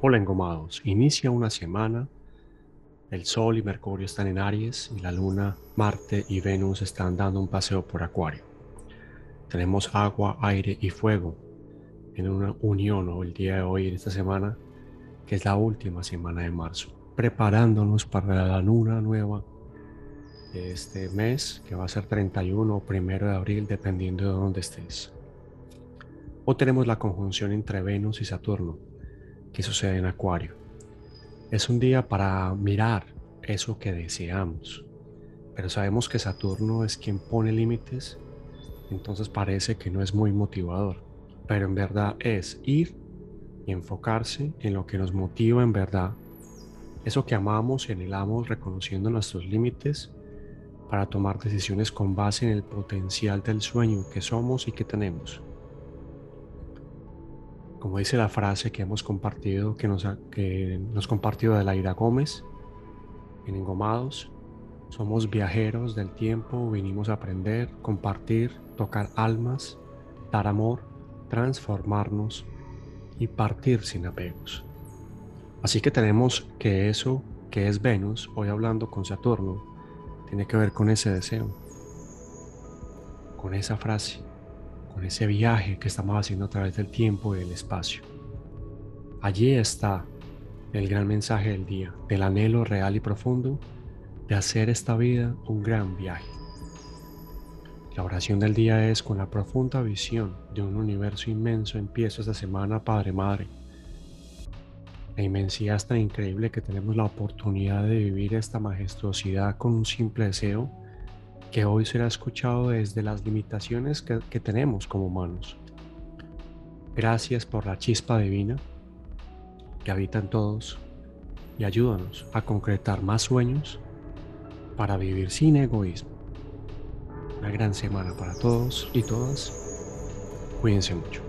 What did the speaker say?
Hola engomados, inicia una semana, el Sol y Mercurio están en Aries y la Luna, Marte y Venus están dando un paseo por Acuario. Tenemos agua, aire y fuego en una unión el día de hoy, en esta semana, que es la última semana de marzo, preparándonos para la luna nueva de este mes, que va a ser 31 o 1 de abril, dependiendo de dónde estés. O tenemos la conjunción entre Venus y Saturno, que sucede en Acuario. Es un día para mirar eso que deseamos, pero sabemos que Saturno es quien pone límites, entonces parece que no es muy motivador, pero en verdad es ir y enfocarse en lo que nos motiva en verdad, eso que amamos y anhelamos reconociendo nuestros límites para tomar decisiones con base en el potencial del sueño que somos y que tenemos. Como dice la frase que hemos compartido, que nos, que nos compartió de Laida Gómez en Engomados, somos viajeros del tiempo, vinimos a aprender, compartir, tocar almas, dar amor, transformarnos y partir sin apegos. Así que tenemos que eso que es Venus, hoy hablando con Saturno, tiene que ver con ese deseo, con esa frase, con ese viaje que estamos haciendo a través del tiempo y del espacio. Allí está el gran mensaje del día, del anhelo real y profundo de hacer esta vida un gran viaje. La oración del día es con la profunda visión de un universo inmenso empiezo esta semana, Padre Madre. La inmensidad es tan increíble que tenemos la oportunidad de vivir esta majestuosidad con un simple deseo que hoy será escuchado desde las limitaciones que, que tenemos como humanos. Gracias por la chispa divina que habita en todos y ayúdanos a concretar más sueños para vivir sin egoísmo. Una gran semana para todos y todas. Cuídense mucho.